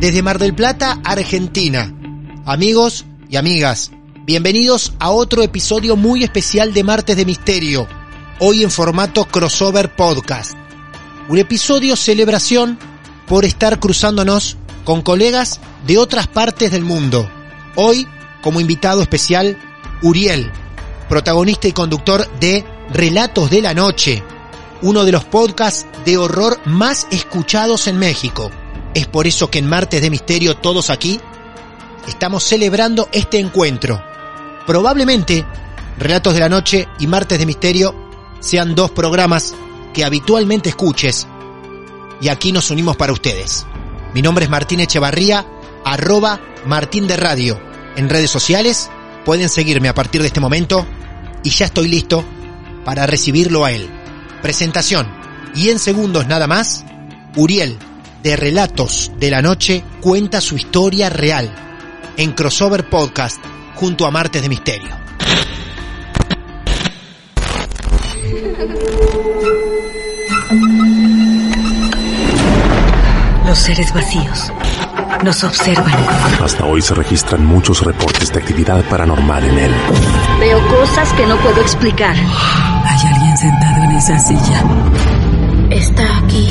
Desde Mar del Plata, Argentina. Amigos y amigas, bienvenidos a otro episodio muy especial de Martes de Misterio, hoy en formato crossover podcast. Un episodio celebración por estar cruzándonos con colegas de otras partes del mundo. Hoy, como invitado especial, Uriel, protagonista y conductor de Relatos de la Noche, uno de los podcasts de horror más escuchados en México. Es por eso que en Martes de Misterio todos aquí estamos celebrando este encuentro. Probablemente Relatos de la Noche y Martes de Misterio sean dos programas que habitualmente escuches y aquí nos unimos para ustedes. Mi nombre es Martín Echevarría, arroba Martín de Radio. En redes sociales pueden seguirme a partir de este momento y ya estoy listo para recibirlo a él. Presentación. Y en segundos nada más, Uriel de Relatos de la Noche cuenta su historia real en Crossover Podcast junto a Martes de Misterio. Los seres vacíos nos observan. Hasta hoy se registran muchos reportes de actividad paranormal en él. Veo cosas que no puedo explicar. Hay alguien sentado en esa silla. Está aquí.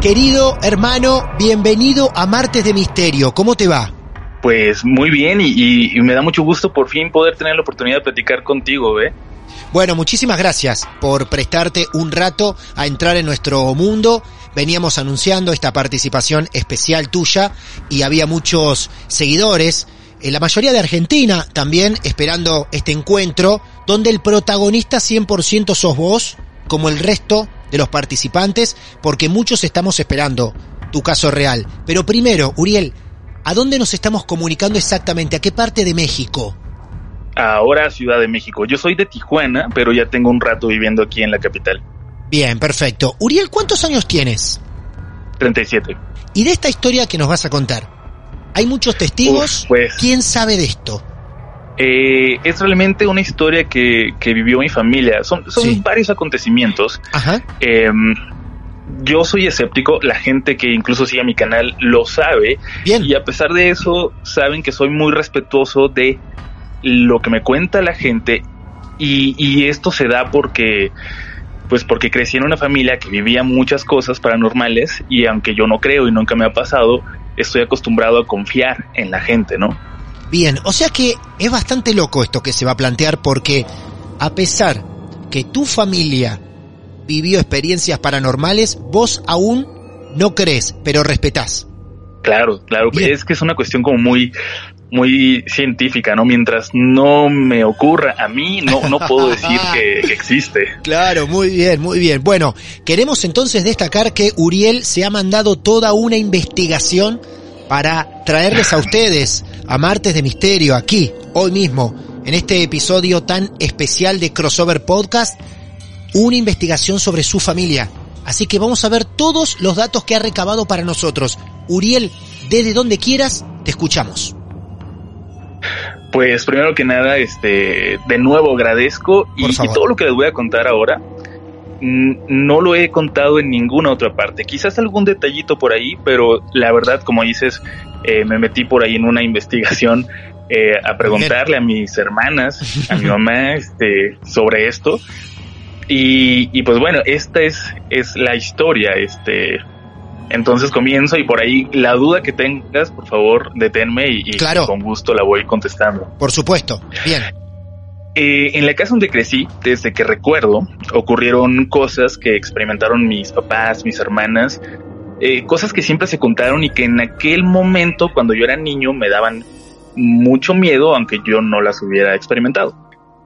Querido hermano, bienvenido a Martes de Misterio. ¿Cómo te va? Pues muy bien y, me da mucho gusto por fin poder tener la oportunidad de platicar contigo, ¿eh? Bueno, muchísimas gracias por prestarte un rato a entrar en nuestro mundo. Veníamos anunciando esta participación especial tuya y había muchos seguidores, en la mayoría de Argentina también, esperando este encuentro, donde el protagonista 100% sos vos, como el resto de los participantes porque muchos estamos esperando tu caso real. Pero primero, Uriel, ¿a dónde nos estamos comunicando exactamente? ¿A qué parte de México? Ahora Ciudad de México. Yo soy de Tijuana, pero ya tengo un rato viviendo aquí en la capital. Bien, perfecto. Uriel, ¿cuántos años tienes? 37. ¿Y de esta historia que nos vas a contar? ¿Hay muchos testigos? pues, ¿Quién sabe de esto? Eh, es realmente una historia que, que vivió mi familia. Son, son varios acontecimientos. Ajá. Em, yo soy escéptico, la gente que incluso sigue mi canal lo sabe. Bien. Y a pesar de eso, saben que soy muy respetuoso de lo que me cuenta la gente. Y, y esto se da porque, pues porque crecí en una familia que vivía muchas cosas paranormales y aunque yo no creo y nunca me ha pasado, estoy acostumbrado a confiar en la gente, ¿no? Bien, o sea que es bastante loco esto que se va a plantear porque a pesar que tu familia vivió experiencias paranormales, vos aún no crees, pero respetás. Claro, claro, es que es una cuestión como muy muy científica, ¿no? Mientras no me ocurra a mí, no, no puedo decir que, que, existe. Claro, muy bien, muy bien. Bueno, queremos entonces destacar que Uriel se ha mandado toda una investigación para traerles a ustedes a Martes de Misterio aquí, hoy mismo, en este episodio tan especial de Crossover Podcast, una investigación sobre su familia. Así que vamos a ver todos los datos que ha recabado para nosotros. Uriel, desde donde quieras, te escuchamos. Pues primero que nada, este, de nuevo agradezco y, y todo lo que les voy a contar ahora no lo he contado en ninguna otra parte. Quizás algún detallito por ahí, pero la verdad, como dices, eh, me metí por ahí en una investigación eh, a preguntarle a mis hermanas, a mi mamá, este, sobre esto. Y, y, pues bueno, esta es, es la historia, este. Entonces comienzo y por ahí la duda que tengas, por favor, deténme y, y con gusto la voy contestando. Por supuesto. Bien. Eh, en la casa donde crecí, desde que recuerdo, ocurrieron cosas que experimentaron mis papás, mis hermanas, eh, cosas que siempre se contaron y que en aquel momento, cuando yo era niño, me daban mucho miedo, aunque yo no las hubiera experimentado.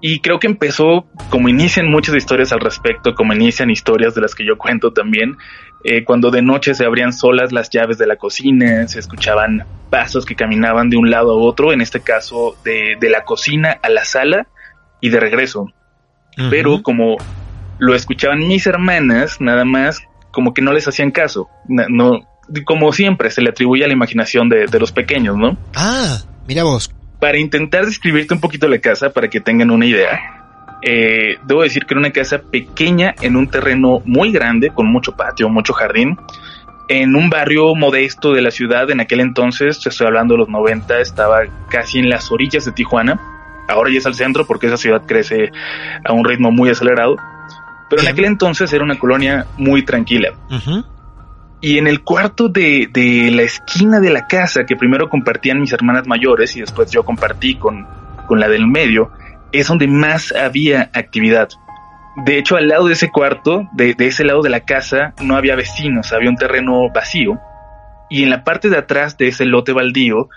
Y creo que empezó, como inician muchas historias al respecto, como inician historias de las que yo cuento también, eh, cuando de noche se abrían solas las llaves de la cocina, se escuchaban pasos que caminaban de un lado a otro, en este caso de, de la cocina a la sala, y de regreso. Pero como lo escuchaban mis hermanas, nada más como que no les hacían caso. No, como siempre, se le atribuye a la imaginación de, los pequeños, ¿no? Ah, mira vos. Para intentar describirte un poquito la casa, para que tengan una idea, eh, debo decir que era una casa pequeña en un terreno muy grande, con mucho patio, mucho jardín, en un barrio modesto de la ciudad. En aquel entonces, estoy hablando de los 90, estaba casi en las orillas de Tijuana ahora ya es al centro porque esa ciudad crece a un ritmo muy acelerado. Pero en aquel entonces era una colonia muy tranquila. Y en el cuarto de, de, la esquina de la casa, que primero compartían mis hermanas mayores y después yo compartí con, con la del medio, es donde más había actividad. De hecho, al lado de ese cuarto, de, de ese lado de la casa, no había vecinos, había un terreno vacío. Y en la parte de atrás de ese lote baldío,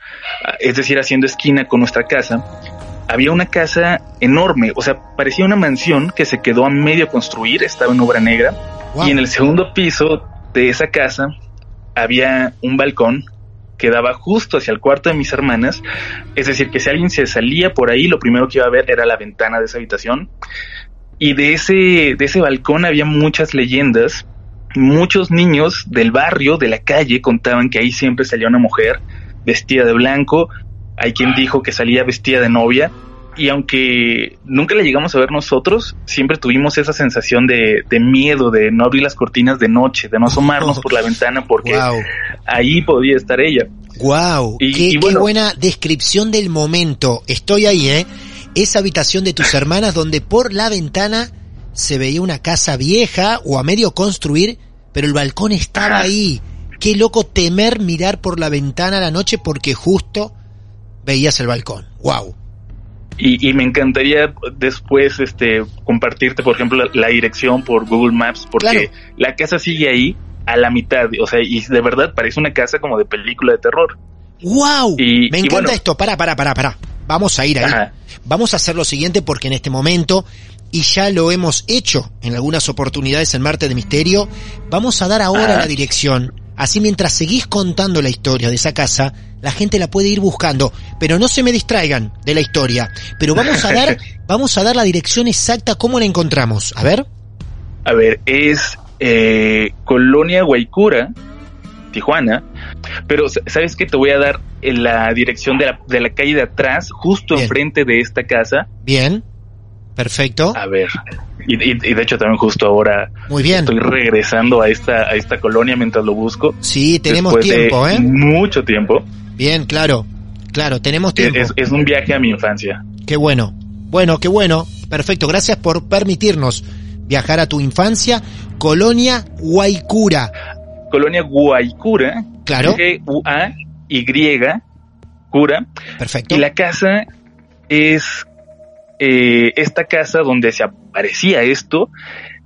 es decir, haciendo esquina con nuestra casa, había una casa enorme, o sea, parecía una mansión que se quedó a medio construir, estaba en obra negra, y en el segundo piso de esa casa había un balcón que daba justo hacia el cuarto de mis hermanas, es decir, que si alguien se salía por ahí, lo primero que iba a ver era la ventana de esa habitación, y de ese, de ese balcón había muchas leyendas, muchos niños del barrio, de la calle, contaban que ahí siempre salía una mujer vestida de blanco, hay quien dijo que salía vestida de novia y aunque nunca la llegamos a ver nosotros, siempre tuvimos esa sensación de, miedo, de no abrir las cortinas de noche, de no asomarnos por la ventana porque ahí podía estar ella. Wow, qué, qué, buena descripción del momento. Estoy ahí, ¿eh? Esa habitación de tus hermanas donde por la ventana se veía una casa vieja o a medio construir, pero el balcón estaba ahí. Qué loco temer mirar por la ventana a la noche porque justo veías el balcón. ¡Wow! Y, me encantaría después este compartirte, por ejemplo, la, dirección por Google Maps, porque la casa sigue ahí a la mitad, o sea, y de verdad parece una casa como de película de terror. ¡Wow! me encanta esto. Para, para, para, para. Vamos a ir ahí. Vamos a hacer lo siguiente porque en este momento, y ya lo hemos hecho en algunas oportunidades en Marte de Misterio, vamos a dar ahora la dirección Así mientras seguís contando la historia de esa casa, la gente la puede ir buscando, pero no se me distraigan de la historia. Pero vamos a dar, vamos a dar la dirección exacta cómo la encontramos. A ver. A ver, es eh, Colonia Guaycura, Tijuana. Pero sabes que te voy a dar la dirección de la, de la calle de atrás, justo enfrente de esta casa. Bien. Perfecto. A ver, y, de hecho también justo ahora Muy bien. estoy regresando a esta, a esta colonia mientras lo busco. Sí, tenemos tiempo, ¿eh? Mucho tiempo. Bien, claro, claro, tenemos tiempo. Es, un viaje a mi infancia. Qué bueno, bueno, qué bueno, perfecto, gracias por permitirnos viajar a tu infancia. Colonia Guaycura. Colonia Guaycura. Claro. G-U-A-Y, cura. Perfecto. Y la casa es eh, esta casa donde se aparecía esto,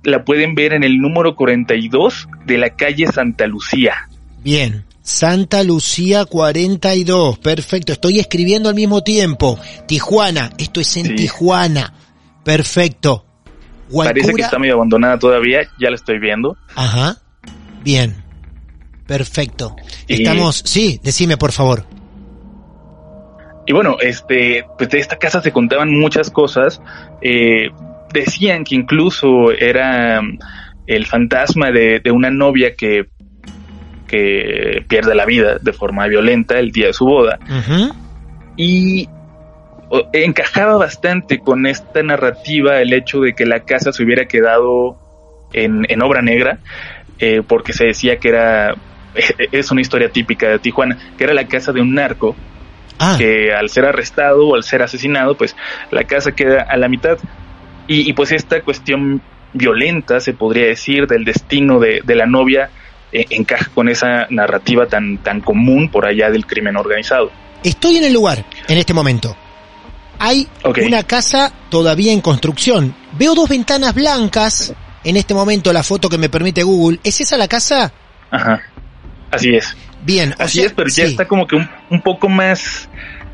la pueden ver en el número 42 de la calle Santa Lucía. Bien, Santa Lucía 42, perfecto, estoy escribiendo al mismo tiempo. Tijuana, esto es en Tijuana, perfecto. Parece que está medio abandonada todavía, ya la estoy viendo. Ajá, bien, perfecto. Estamos, sí, decime por favor. Y bueno, este, pues de esta casa se contaban muchas cosas. Eh, decían que incluso era el fantasma de, de una novia que, que pierde la vida de forma violenta el día de su boda. Y encajaba bastante con esta narrativa el hecho de que la casa se hubiera quedado en, en obra negra, eh, porque se decía que era, es una historia típica de Tijuana, que era la casa de un narco Ah, que al ser arrestado o al ser asesinado, pues la casa queda a la mitad. Y, y, pues esta cuestión violenta, se podría decir, del destino de, de la novia, eh, encaja con esa narrativa tan, tan común por allá del crimen organizado. estoy en el lugar en este momento. Hay Ok. una casa todavía en construcción. Veo dos ventanas blancas. En este momento la foto que me permite Google. ¿Es esa la casa? Ajá. Así es. Bien. o Así sea, es, pero ya está como que un, un poco más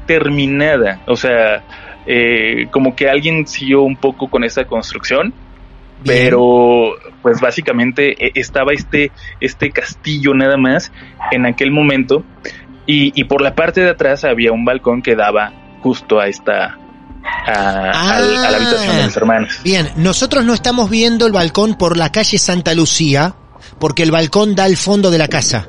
terminada. O sea, eh, como que alguien siguió un poco con esa construcción, Bien. pero pues básicamente eh, estaba este, este castillo nada más en aquel momento y, y por la parte de atrás había un balcón que daba justo a esta... A, al- a la habitación de Ah. mis hermanos. Bien, nosotros no estamos viendo el balcón por la calle Santa Lucía, porque el balcón da al fondo de la casa.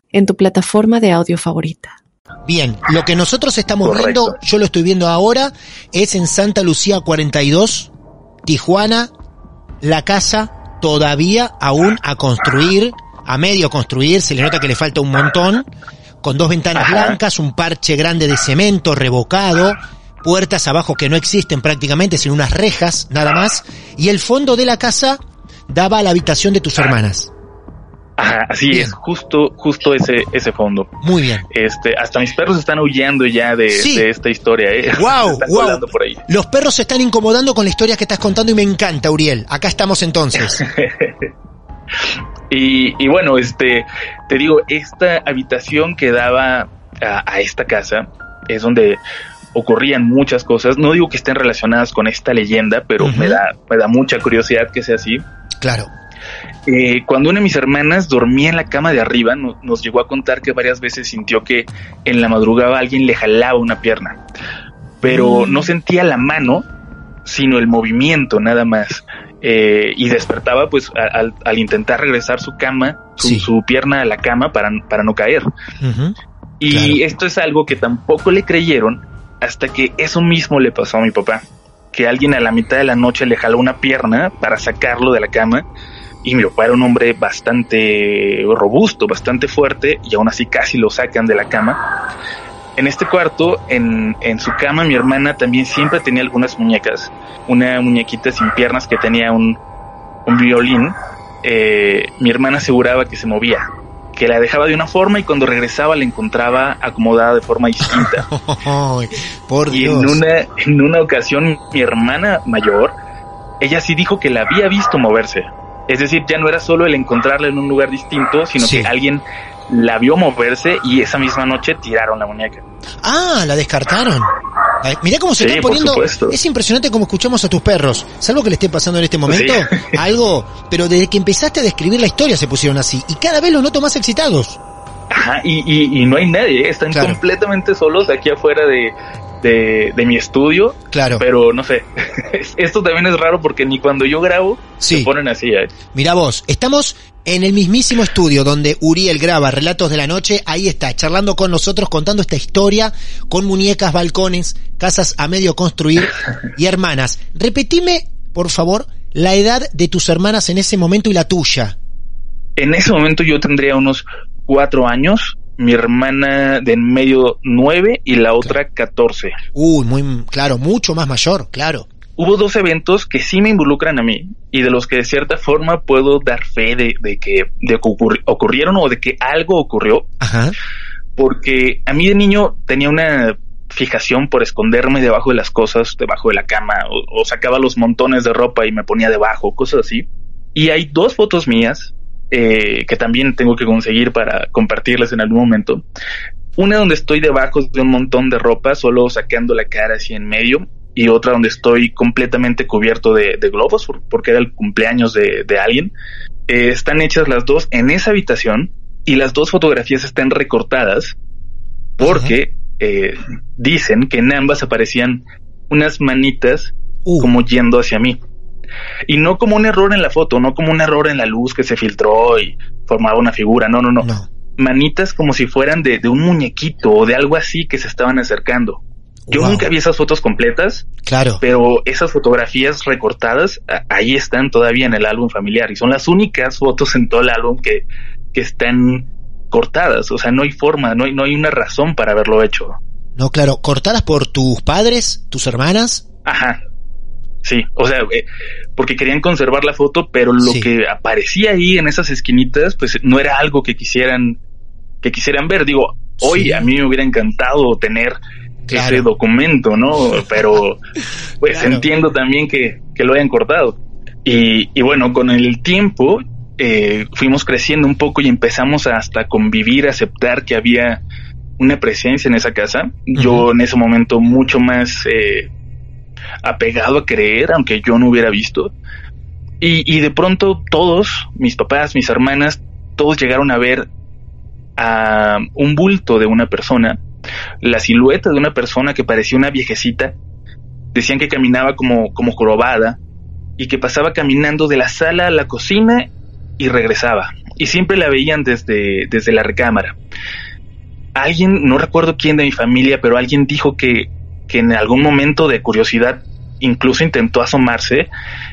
en tu plataforma de audio favorita. Bien, lo que nosotros estamos Correcto. viendo, yo lo estoy viendo ahora, es en Santa Lucía 42, Tijuana, la casa todavía aún a construir, a medio construir, se le nota que le falta un montón, con dos ventanas Ajá. blancas, un parche grande de cemento revocado, puertas abajo que no existen prácticamente, sino unas rejas, nada más, y el fondo de la casa daba a la habitación de tus hermanas. Ajá, así Bien. es, justo, justo ese, ese fondo. Muy bien. Este, hasta mis perros están huyendo ya de, Sí. de esta historia, eh. Wow, están wow. colando por ahí. Los perros se están incomodando con la historia que estás contando y me encanta, Uriel. Acá estamos entonces. Y, y bueno, este, te digo, esta habitación que daba a, a esta casa es donde ocurrían muchas cosas. No digo que estén relacionadas con esta leyenda, pero me da, me da mucha curiosidad que sea así. Claro. Eh, cuando una de mis hermanas dormía en la cama de arriba, no- nos llegó a contar que varias veces sintió que en la madrugada alguien le jalaba una pierna, pero Mm. no sentía la mano, sino el movimiento nada más. Eh, y despertaba pues al, al intentar regresar su cama, su, Sí. su pierna a la cama para, para no caer. Y Claro. esto es algo que tampoco le creyeron hasta que eso mismo le pasó a mi papá. Que alguien a la mitad de la noche le jaló una pierna para sacarlo de la cama. Y mi papá era un hombre bastante robusto, bastante fuerte, y aún así casi lo sacan de la cama. En este cuarto, en, en su cama, mi hermana también siempre tenía algunas muñecas. Una muñequita sin piernas que tenía un, un violín. Eh, mi hermana aseguraba que se movía, que la dejaba de una forma y cuando regresaba la encontraba acomodada de forma distinta. Por y Dios. en una, en una ocasión mi hermana mayor, ella sí dijo que la había visto moverse. Es decir, ya no era solo el encontrarla en un lugar distinto, sino Sí. que alguien la vio moverse y esa misma noche tiraron la muñeca. Ah, la descartaron. Ay, Mirá cómo se Sí, están poniendo. Es impresionante cómo escuchamos a tus perros. Salvo que le esté pasando en este momento Sí. algo, pero desde que empezaste a describir la historia se pusieron así. Y cada vez los noto más excitados. Ajá, y, y, y no hay nadie, ¿eh? están Claro. completamente solos aquí afuera de, de, de mi estudio, Claro. pero no sé, esto también es raro porque ni cuando yo grabo Sí. se ponen así. ¿eh? Mira vos, estamos en el mismísimo estudio donde Uriel graba Relatos de la Noche, ahí está, charlando con nosotros, contando esta historia, con muñecas, balcones, casas a medio construir y hermanas. Repetime, por favor, la edad de tus hermanas en ese momento y la tuya. En ese momento yo tendría unos cuatro años, mi hermana de en medio nueve y la otra catorce. Uy, muy claro, mucho más mayor, claro. Hubo dos eventos que sí me involucran a mí y de los que de cierta forma puedo dar fe de, de que, de que ocurri- ocurrieron o de que algo ocurrió, Ajá. porque a mí de niño tenía una fijación por esconderme debajo de las cosas, debajo de la cama, o, o sacaba los montones de ropa y me ponía debajo, cosas así. Y hay dos fotos mías eh, que también tengo que conseguir para compartirles en algún momento. Una donde estoy debajo de un montón de ropa, solo sacando la cara así en medio, y otra donde estoy completamente cubierto de, globos, porque era el cumpleaños de, alguien. Eh, están hechas las dos en esa habitación y las dos fotografías están recortadas porque eh, dicen que en ambas aparecían unas manitas uh. como yendo hacia mí. Y no como un error en la foto, no como un error en la luz que se filtró y formaba una figura, no, no, no. Manitas como si fueran de, un muñequito o de algo así que se estaban acercando. Yo nunca vi esas fotos completas. Claro. Pero esas fotografías recortadas ahí están todavía en el álbum familiar y son las únicas fotos en todo el álbum que, que están cortadas. O sea, no hay forma, no hay, no hay una razón para haberlo hecho. No, claro, cortadas por tus padres, tus hermanas. Ajá, Sí, o sea, eh, porque querían conservar la foto, pero lo que aparecía ahí en esas esquinitas, pues no era algo que quisieran, que quisieran ver. Digo, hoy a mí me hubiera encantado tener ese documento, ¿no? Pero pues entiendo también que, que, lo hayan cortado. Y, y bueno, con el tiempo eh, fuimos creciendo un poco y empezamos hasta convivir, aceptar que había una presencia en esa casa. Yo en ese momento mucho más eh, apegado a creer, aunque yo no hubiera visto. Y, de pronto todos, mis papás, mis hermanas, todos llegaron a ver a un bulto de una persona, la silueta de una persona que parecía una viejecita. Decían que caminaba como, como jorobada y que pasaba caminando de la sala a la cocina y regresaba. Y siempre la veían desde, desde la recámara. Alguien, no recuerdo quién de mi familia, pero alguien dijo que que en algún momento de curiosidad incluso intentó asomarse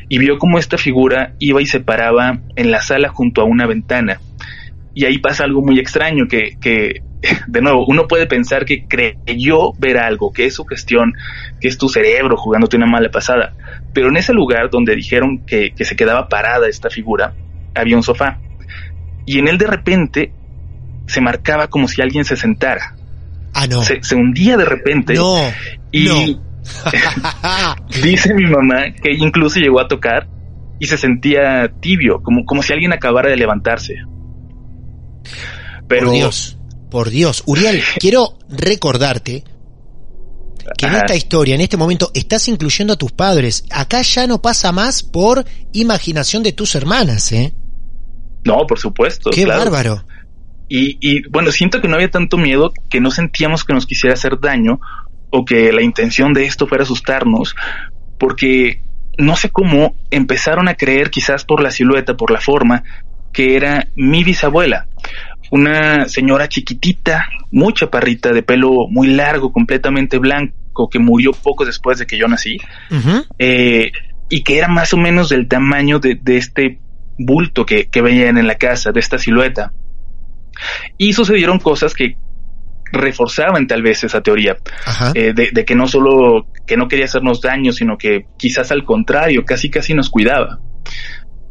y vio cómo esta figura iba y se paraba en la sala junto a una ventana. Y ahí pasa algo muy extraño, que, que de nuevo, uno puede pensar que creyó ver algo, que es su gestión, que es tu cerebro jugándote una mala pasada. Pero en ese lugar donde dijeron que, que se quedaba parada esta figura, había un sofá. Y en él de repente se marcaba como si alguien se sentara. Ah, no. Se, hundía de repente. No. Y dice mi mamá que incluso llegó a tocar y se sentía tibio, como, como si alguien acabara de levantarse. Pero... Por Dios, por Dios. Uriel, quiero recordarte que en esta historia, en este momento, estás incluyendo a tus padres. Acá ya no pasa más por imaginación de tus hermanas, ¿eh? No, por supuesto. Qué bárbaro. Y, y bueno, siento que no había tanto miedo, que no sentíamos que nos quisiera hacer daño o que la intención de esto fuera asustarnos, porque no sé cómo empezaron a creer, quizás por la silueta, por la forma, que era mi bisabuela, una señora chiquitita, muy chaparrita, de pelo muy largo, completamente blanco, que murió poco después de que yo nací, eh, y que era más o menos del tamaño de, de este bulto que, que veían en la casa, de esta silueta. Y sucedieron cosas que reforzaban tal vez esa teoría eh, de, que no solo que no quería hacernos daño, sino que quizás al contrario, casi casi nos cuidaba.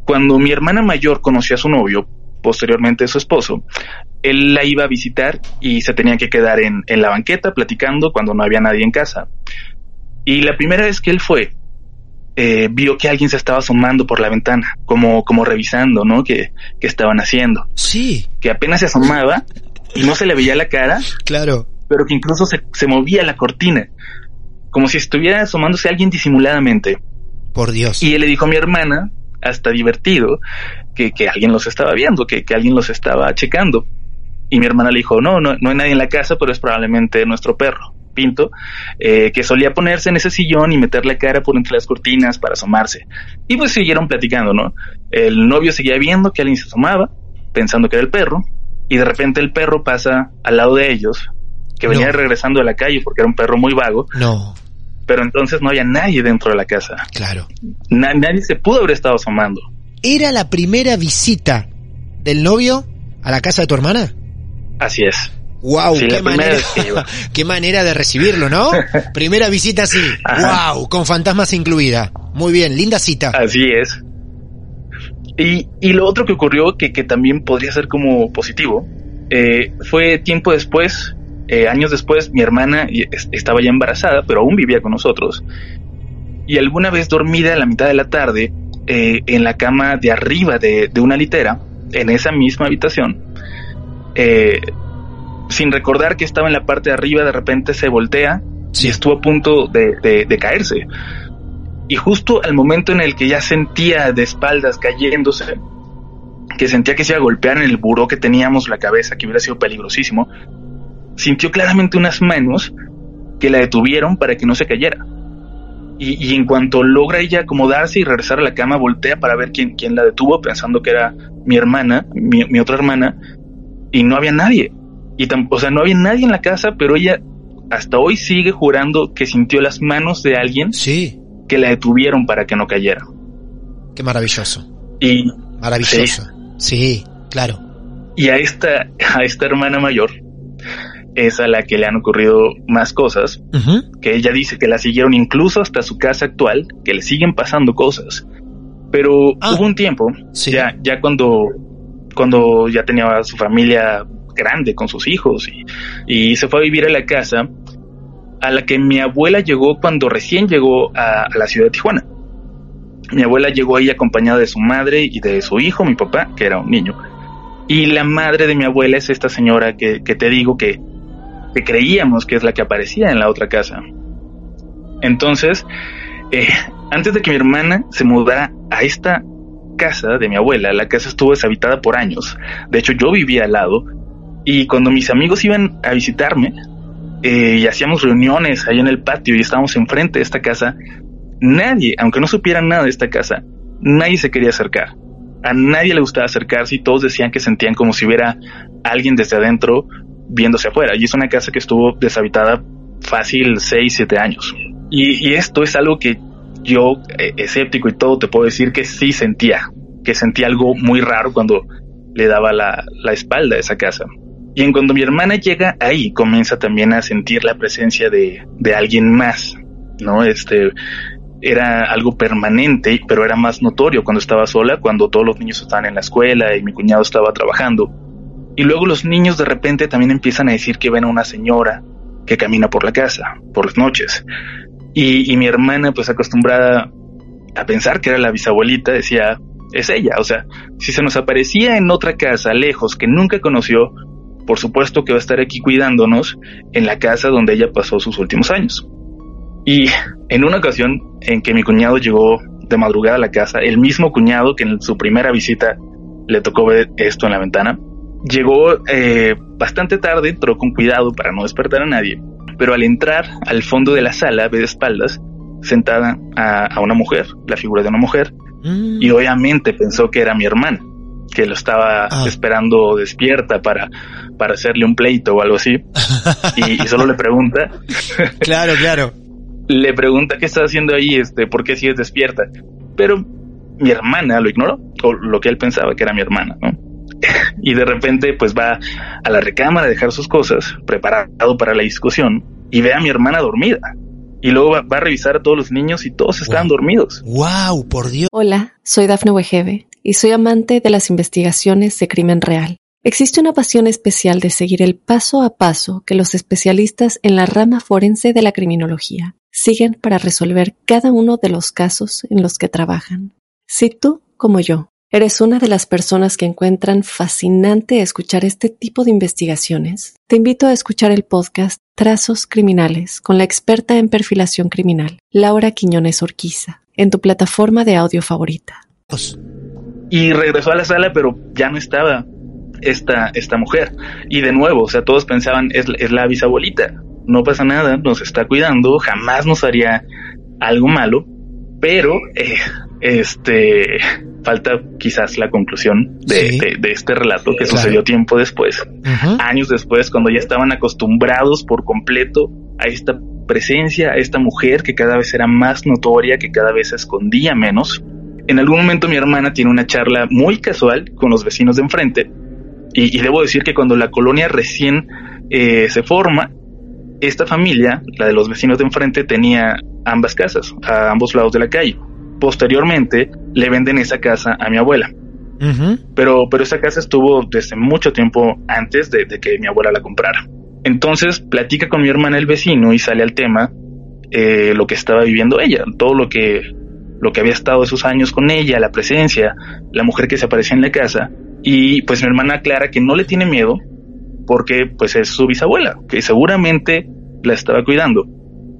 Cuando mi hermana mayor conoció a su novio, posteriormente a su esposo, él la iba a visitar y se tenía que quedar en, en la banqueta platicando cuando no había nadie en casa. Y la primera vez que él fue, eh, vio que alguien se estaba asomando por la ventana, como, como revisando, ¿no? Que, que estaban haciendo. Sí. Que apenas se asomaba y no se le veía la cara. Claro. Pero que incluso se, se movía la cortina, como si estuviera asomándose alguien disimuladamente. Por Dios. Y él le dijo a mi hermana, hasta divertido, que, que alguien los estaba viendo, que, que alguien los estaba checando. Y mi hermana le dijo, no, no, no hay nadie en la casa, pero es probablemente nuestro perro. Pinto, eh, que solía ponerse en ese sillón y meter la cara por entre las cortinas para asomarse. Y pues siguieron platicando, ¿no? El novio seguía viendo que alguien se asomaba, pensando que era el perro, y de repente el perro pasa al lado de ellos, que venía regresando de la calle porque era un perro muy vago. No. Pero entonces no había nadie dentro de la casa. Claro. nadie se pudo haber estado asomando. ¿Era la primera visita del novio a la casa de tu hermana? Así es. Wow, qué, manera, qué manera de recibirlo, ¿no? Primera visita así. Wow, con fantasmas incluida. Muy bien, linda cita. Así es. Y, y lo otro que ocurrió, que, que también podría ser como positivo, eh, fue tiempo después, eh, años después, mi hermana estaba ya embarazada, pero aún vivía con nosotros. Y alguna vez dormida a la mitad de la tarde, eh, en la cama de arriba de, de, una litera, en esa misma habitación, eh, sin recordar que estaba en la parte de arriba, de repente se voltea y estuvo a punto de, de, caerse. Y justo al momento en el que ya sentía de espaldas cayéndose, que sentía que se iba a golpear en el buró que teníamos la cabeza, que hubiera sido peligrosísimo, sintió claramente unas manos que la detuvieron para que no se cayera. Y, en cuanto logra ella acomodarse y regresar a la cama, voltea para ver quién, quién la detuvo, pensando que era mi hermana, mi, otra hermana, y no había nadie. Y o sea, no había nadie en la casa, pero ella hasta hoy sigue jurando que sintió las manos de alguien sí. que la detuvieron para que no cayera. Qué maravilloso. Y maravilloso. Sí, claro. Y a esta a esta hermana mayor es a la que le han ocurrido más cosas, que ella dice que la siguieron incluso hasta su casa actual, que le siguen pasando cosas. Pero ah. hubo un tiempo, ya, ya cuando, cuando ya tenía su familia grande con sus hijos y, se fue a vivir a la casa a la que mi abuela llegó cuando recién llegó a, la ciudad de Tijuana. Mi abuela llegó ahí acompañada de su madre y de su hijo, mi papá, que era un niño. Y la madre de mi abuela es esta señora que, te digo que que creíamos que es la que aparecía en la otra casa. Entonces, eh, antes de que mi hermana se mudara a esta casa de mi abuela, la casa estuvo deshabitada por años. De hecho, yo vivía al lado y cuando mis amigos iban a visitarme eh, y hacíamos reuniones ahí en el patio y estábamos enfrente de esta casa, nadie, aunque no supieran nada de esta casa, nadie se quería acercar. A nadie le gustaba acercarse y todos decían que sentían como si hubiera alguien desde adentro viéndose afuera. Y es una casa que estuvo deshabitada fácil 6, 7 años. Y, esto es algo que yo, eh, escéptico y todo, te puedo decir que sí sentía, que sentía algo muy raro cuando le daba la, la espalda a esa casa. Y en cuando mi hermana llega ahí, comienza también a sentir la presencia de, de alguien más, ¿no? Este, era algo permanente, pero era más notorio cuando estaba sola, cuando todos los niños estaban en la escuela y mi cuñado estaba trabajando. Y luego los niños de repente también empiezan a decir que ven a una señora que camina por la casa, por las noches. Y, mi hermana, pues acostumbrada a pensar que era la bisabuelita, decía, es ella. O sea, si se nos aparecía en otra casa lejos que nunca conoció, por supuesto que va a estar aquí cuidándonos en la casa donde ella pasó sus últimos años. Y en una ocasión en que mi cuñado llegó de madrugada a la casa, el mismo cuñado que en su primera visita le tocó ver esto en la ventana, Llegó eh, bastante tarde, entró con cuidado para no despertar a nadie, pero al entrar al fondo de la sala ve de espaldas sentada a, una mujer, la figura de una mujer, mm. y obviamente pensó que era mi hermana, que lo estaba ah. esperando despierta para, para hacerle un pleito o algo así, y, solo le pregunta. claro, claro. le pregunta qué está haciendo ahí, este, por qué sigues despierta. Pero mi hermana lo ignoró, o lo que él pensaba que era mi hermana, ¿no? y de repente pues va a la recámara a dejar sus cosas, preparado para la discusión, y ve a mi hermana dormida. Y luego va, a revisar a todos los niños y todos están dormidos. ¡Wow! Por Dios. Hola, soy Dafne Wegebe y soy amante de las investigaciones de crimen real. Existe una pasión especial de seguir el paso a paso que los especialistas en la rama forense de la criminología siguen para resolver cada uno de los casos en los que trabajan. Si tú, como yo, ¿Eres una de las personas que encuentran fascinante escuchar este tipo de investigaciones? Te invito a escuchar el podcast Trazos Criminales con la experta en perfilación criminal, Laura Quiñones Orquiza, en tu plataforma de audio favorita. Y regresó a la sala, pero ya no estaba esta, esta mujer. Y de nuevo, o sea, todos pensaban, es, es la bisabuelita, no pasa nada, nos está cuidando, jamás nos haría algo malo, pero eh, este falta quizás la conclusión de, este relato que sucedió tiempo después, años después, cuando ya estaban acostumbrados por completo a esta presencia, a esta mujer que cada vez era más notoria, que cada vez se escondía menos. En algún momento mi hermana tiene una charla muy casual con los vecinos de enfrente y, debo decir que cuando la colonia recién eh, se forma, esta familia, la de los vecinos de enfrente, tenía ambas casas, a ambos lados de la calle. Posteriormente le venden esa casa a mi abuela. pero, pero esa casa estuvo desde mucho tiempo antes de, que mi abuela la comprara. Entonces platica con mi hermana el vecino y sale al tema eh, lo que estaba viviendo ella, todo lo que lo que había estado esos años con ella, la presencia, la mujer que se aparecía en la casa. Y pues mi hermana aclara que no le tiene miedo porque pues es su bisabuela, que seguramente la estaba cuidando.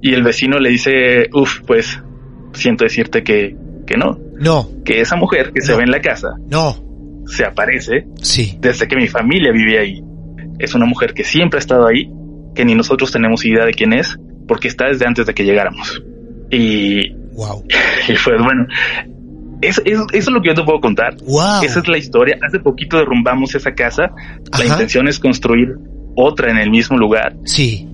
Y el vecino le dice, uff, pues siento decirte que, que no. No. Que esa mujer que se ve en la casa. No. Se aparece. Sí. Desde que mi familia vivía ahí. Es una mujer que siempre ha estado ahí, que ni nosotros tenemos idea de quién es, porque está desde antes de que llegáramos. Y, wow. y pues bueno, eso, eso, es lo que yo te puedo contar. Wow. Esa es la historia. Hace poquito derrumbamos esa casa. La intención es construir otra en el mismo lugar. Sí.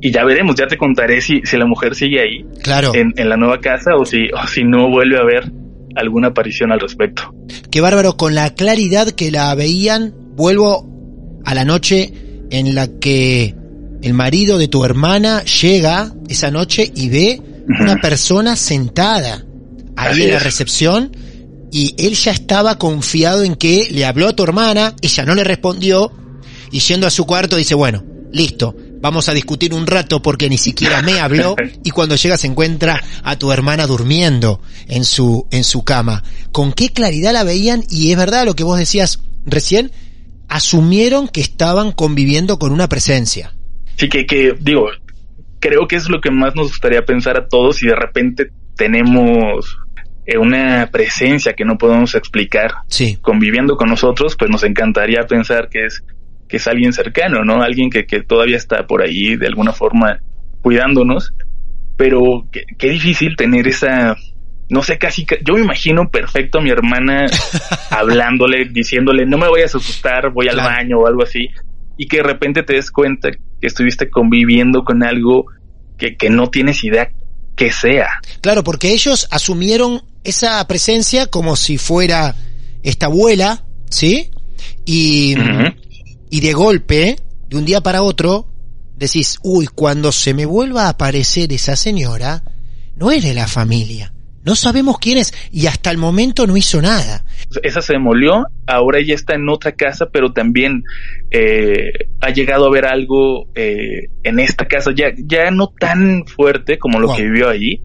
Y ya veremos, ya te contaré si, si la mujer sigue ahí. Claro. En, en la nueva casa o si, o si no vuelve a haber alguna aparición al respecto. Qué bárbaro, con la claridad que la veían, vuelvo a la noche en la que el marido de tu hermana llega esa noche y ve una persona sentada ahí Así en la recepción y él ya estaba confiado en que le habló a tu hermana, ella no le respondió y yendo a su cuarto dice, bueno, listo, vamos a discutir un rato porque ni siquiera me habló y cuando llega se encuentra a tu hermana durmiendo en su, en su cama. Con qué claridad la veían y es verdad lo que vos decías recién, asumieron que estaban conviviendo con una presencia. Sí, que, que digo, creo que es lo que más nos gustaría pensar a todos y de repente tenemos eh, una presencia que no podemos explicar Sí. conviviendo con nosotros, pues nos encantaría pensar que es que es alguien cercano, ¿no? Alguien que, que todavía está por ahí de alguna forma cuidándonos, pero qué, difícil tener esa, no sé, casi, ca- yo me imagino perfecto a mi hermana hablándole, diciéndole, no me vayas a asustar, voy al Claro. baño o algo así, y que de repente te des cuenta que estuviste conviviendo con algo que, que no tienes idea que sea. Claro, porque ellos asumieron esa presencia como si fuera esta abuela, ¿sí? Y. y de golpe, de un día para otro, decís, uy, cuando se me vuelva a aparecer esa señora, no es de la familia. No sabemos quién es y hasta el momento no hizo nada. esa se demolió, ahora ella está en otra casa, pero también eh, ha llegado a ver algo eh, en esta casa, ya, ya no tan fuerte como lo Wow. que vivió allí,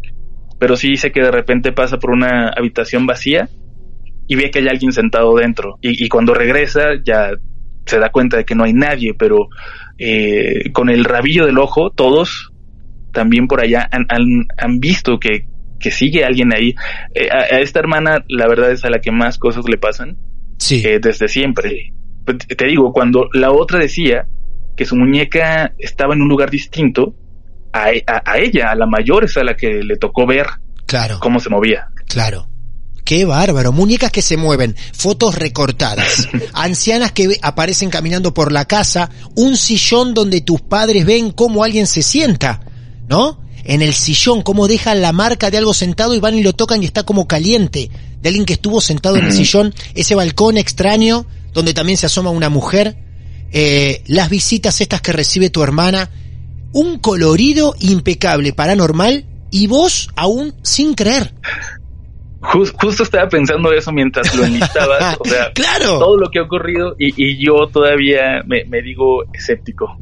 pero sí dice que de repente pasa por una habitación vacía y ve que hay alguien sentado dentro. Y, y cuando regresa ya se da cuenta de que no hay nadie, pero eh, con el rabillo del ojo, todos también por allá han, han, han visto que, que sigue alguien ahí. Eh, a, a esta hermana, la verdad es a la que más cosas le pasan Sí. eh, desde siempre. Pues, Te digo, cuando la otra decía que su muñeca estaba en un lugar distinto, a, a- a ella, a la mayor, es a la que le tocó ver claro, cómo se movía. claro. Qué bárbaro. Muñecas que se mueven, fotos recortadas, ancianas que aparecen caminando por la casa, un sillón donde tus padres ven cómo alguien se sienta, ¿no? En el sillón, cómo dejan la marca de algo sentado y van y lo tocan y está como caliente, de alguien que estuvo sentado en el sillón, ese balcón extraño donde también se asoma una mujer, eh, las visitas estas que recibe tu hermana, un colorido impecable, paranormal, y vos aún sin creer. Jus- justo estaba pensando eso mientras lo enlistabas, o sea, claro. todo lo que ha ocurrido y, y yo todavía me, me digo escéptico.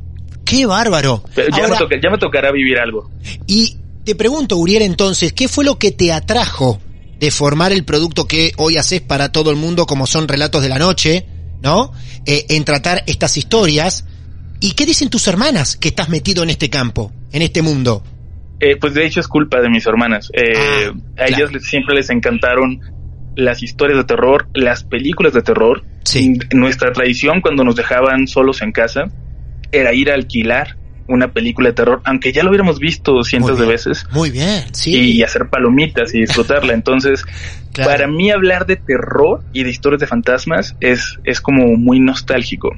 Qué bárbaro. Pero ya, Ahora, me toca- ya me tocará vivir algo. y te pregunto, Uriel, entonces, ¿qué fue lo que te atrajo de formar el producto que hoy haces para todo el mundo, como son relatos de la noche, ¿no? Eh, en tratar estas historias. ¿Y qué dicen tus hermanas que estás metido en este campo, en este mundo? Eh, pues de hecho es culpa de mis hermanas. Eh, Ah, a ellas les- siempre les encantaron las historias de terror, las películas de terror. Sí. Nuestra tradición cuando nos dejaban solos en casa era ir a alquilar una película de terror, aunque ya lo hubiéramos visto cientos de veces, Muy bien, sí. y hacer palomitas y disfrutarla. Entonces, Claro. para mí hablar de terror y de historias de fantasmas es, es como muy nostálgico.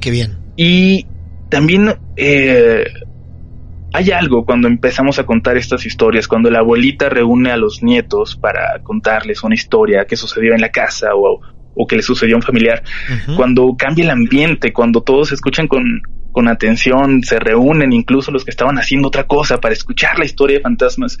Qué bien. Y también eh, hay algo cuando empezamos a contar estas historias, cuando la abuelita reúne a los nietos para contarles una historia que sucedió en la casa o, o que le sucedió a un familiar, cuando cambia el ambiente, cuando todos escuchan con, con atención, se reúnen incluso los que estaban haciendo otra cosa para escuchar la historia de fantasmas.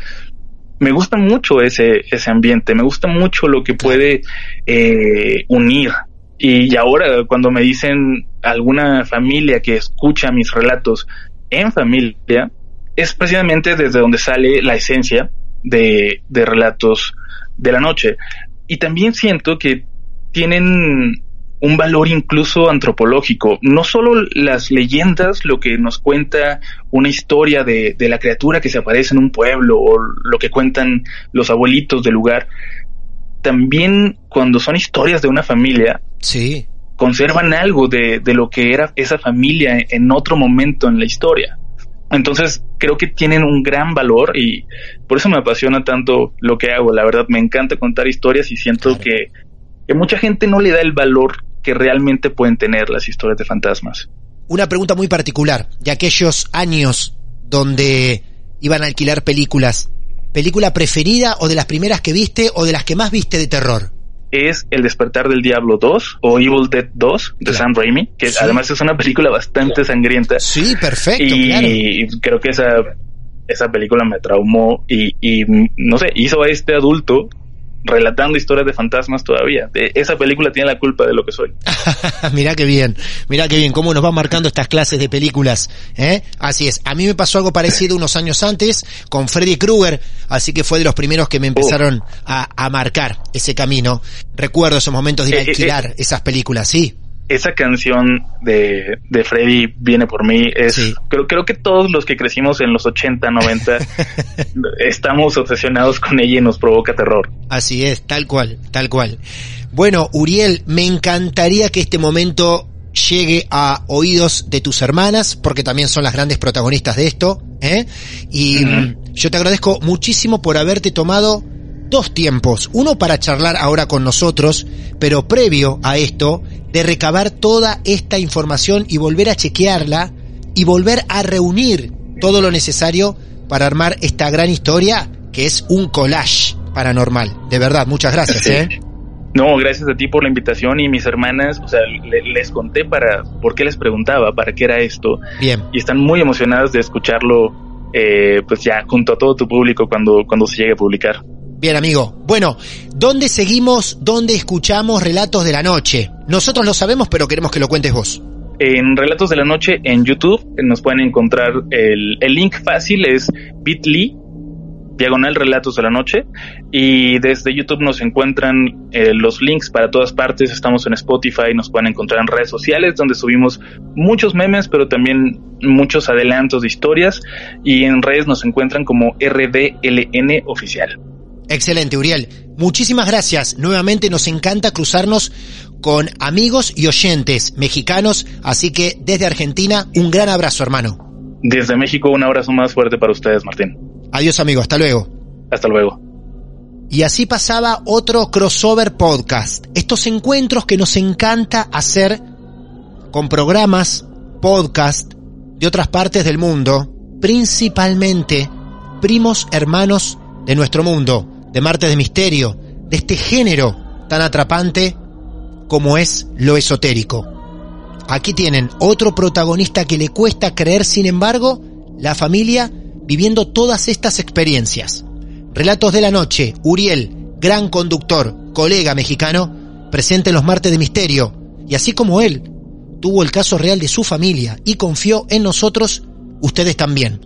Me gusta mucho ese, ese ambiente, me gusta mucho lo que puede eh, unir. Y ahora cuando me dicen alguna familia que escucha mis relatos en familia, es precisamente desde donde sale la esencia de, de relatos de la noche. Y también siento que tienen un valor incluso antropológico. No solo las leyendas, lo que nos cuenta una historia de, de, la criatura que se aparece en un pueblo o lo que cuentan los abuelitos del lugar, también cuando son historias de una familia, sí. conservan algo de, de lo que era esa familia en otro momento en la historia. Entonces creo que tienen un gran valor y por eso me apasiona tanto lo que hago. La verdad me encanta contar historias y siento que, que mucha gente no le da el valor que realmente pueden tener las historias de fantasmas. Una pregunta muy particular, de aquellos años donde iban a alquilar películas, ¿película preferida o de las primeras que viste o de las que más viste de terror? Es El despertar del diablo 2 o Evil Dead 2 de claro. Sam Raimi, que sí. además es una película bastante sangrienta. Sí, perfecto. Y claro. creo que esa, esa película me traumó y, y no sé, hizo a este adulto relatando historias de fantasmas todavía. Esa película tiene la culpa de lo que soy. mira qué bien, mira qué bien, cómo nos van marcando estas clases de películas. ¿eh? Así es, a mí me pasó algo parecido unos años antes con Freddy Krueger, así que fue de los primeros que me empezaron uh. a, a, marcar ese camino. Recuerdo esos momentos de ir a alquilar eh, eh, esas películas, sí esa canción de, de Freddy viene por mí. Es, sí. creo, creo que todos los que crecimos en los 80, 90 estamos obsesionados con ella y nos provoca terror. Así es, tal cual, tal cual. Bueno, Uriel, me encantaría que este momento llegue a oídos de tus hermanas, porque también son las grandes protagonistas de esto, ¿eh? Y uh -huh. yo te agradezco muchísimo por haberte tomado dos tiempos, uno para charlar ahora con nosotros, pero previo a esto, de recabar toda esta información y volver a chequearla y volver a reunir todo lo necesario para armar esta gran historia que es un collage paranormal. De verdad, muchas gracias, ¿eh? No, gracias a ti por la invitación y mis hermanas, o sea, le, les conté para por qué les preguntaba, para qué era esto. Bien. Y están muy emocionadas de escucharlo, eh, pues ya junto a todo tu público cuando, cuando se llegue a publicar. Bien, amigo. Bueno, ¿dónde seguimos, dónde escuchamos Relatos de la Noche? Nosotros lo sabemos, pero queremos que lo cuentes vos. En Relatos de la Noche en YouTube nos pueden encontrar el, el link fácil es bit.ly diagonal Relatos de la Noche y desde YouTube nos encuentran eh, los links para todas partes, estamos en Spotify, nos pueden encontrar en redes sociales donde subimos muchos memes pero también muchos adelantos de historias y en redes nos encuentran como RDLN oficial. Excelente, Uriel. Muchísimas gracias. Nuevamente nos encanta cruzarnos con amigos y oyentes mexicanos, así que desde Argentina un gran abrazo, hermano. Desde México un abrazo más fuerte para ustedes, Martín. Adiós, amigo. Hasta luego. Hasta luego. Y así pasaba otro crossover podcast. Estos encuentros que nos encanta hacer con programas, podcast de otras partes del mundo, principalmente primos hermanos de nuestro mundo, de Martes de Misterio, de este género tan atrapante como es lo esotérico. Aquí tienen otro protagonista que le cuesta creer, sin embargo, la familia viviendo todas estas experiencias. Relatos de la noche, Uriel, gran conductor, colega mexicano, presente en los martes de misterio, y así como él, tuvo el caso real de su familia y confió en nosotros, ustedes también.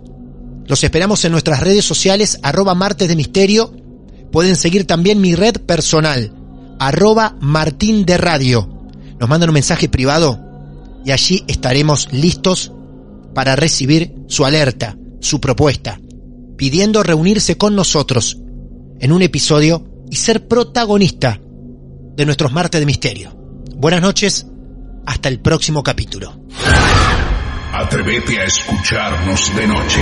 Los esperamos en nuestras redes sociales, arroba martes de misterio. Pueden seguir también mi red personal, arroba martín de radio. Nos mandan un mensaje privado y allí estaremos listos para recibir su alerta, su propuesta, pidiendo reunirse con nosotros en un episodio y ser protagonista de nuestros martes de misterio. Buenas noches, hasta el próximo capítulo. Atrévete a escucharnos de noche.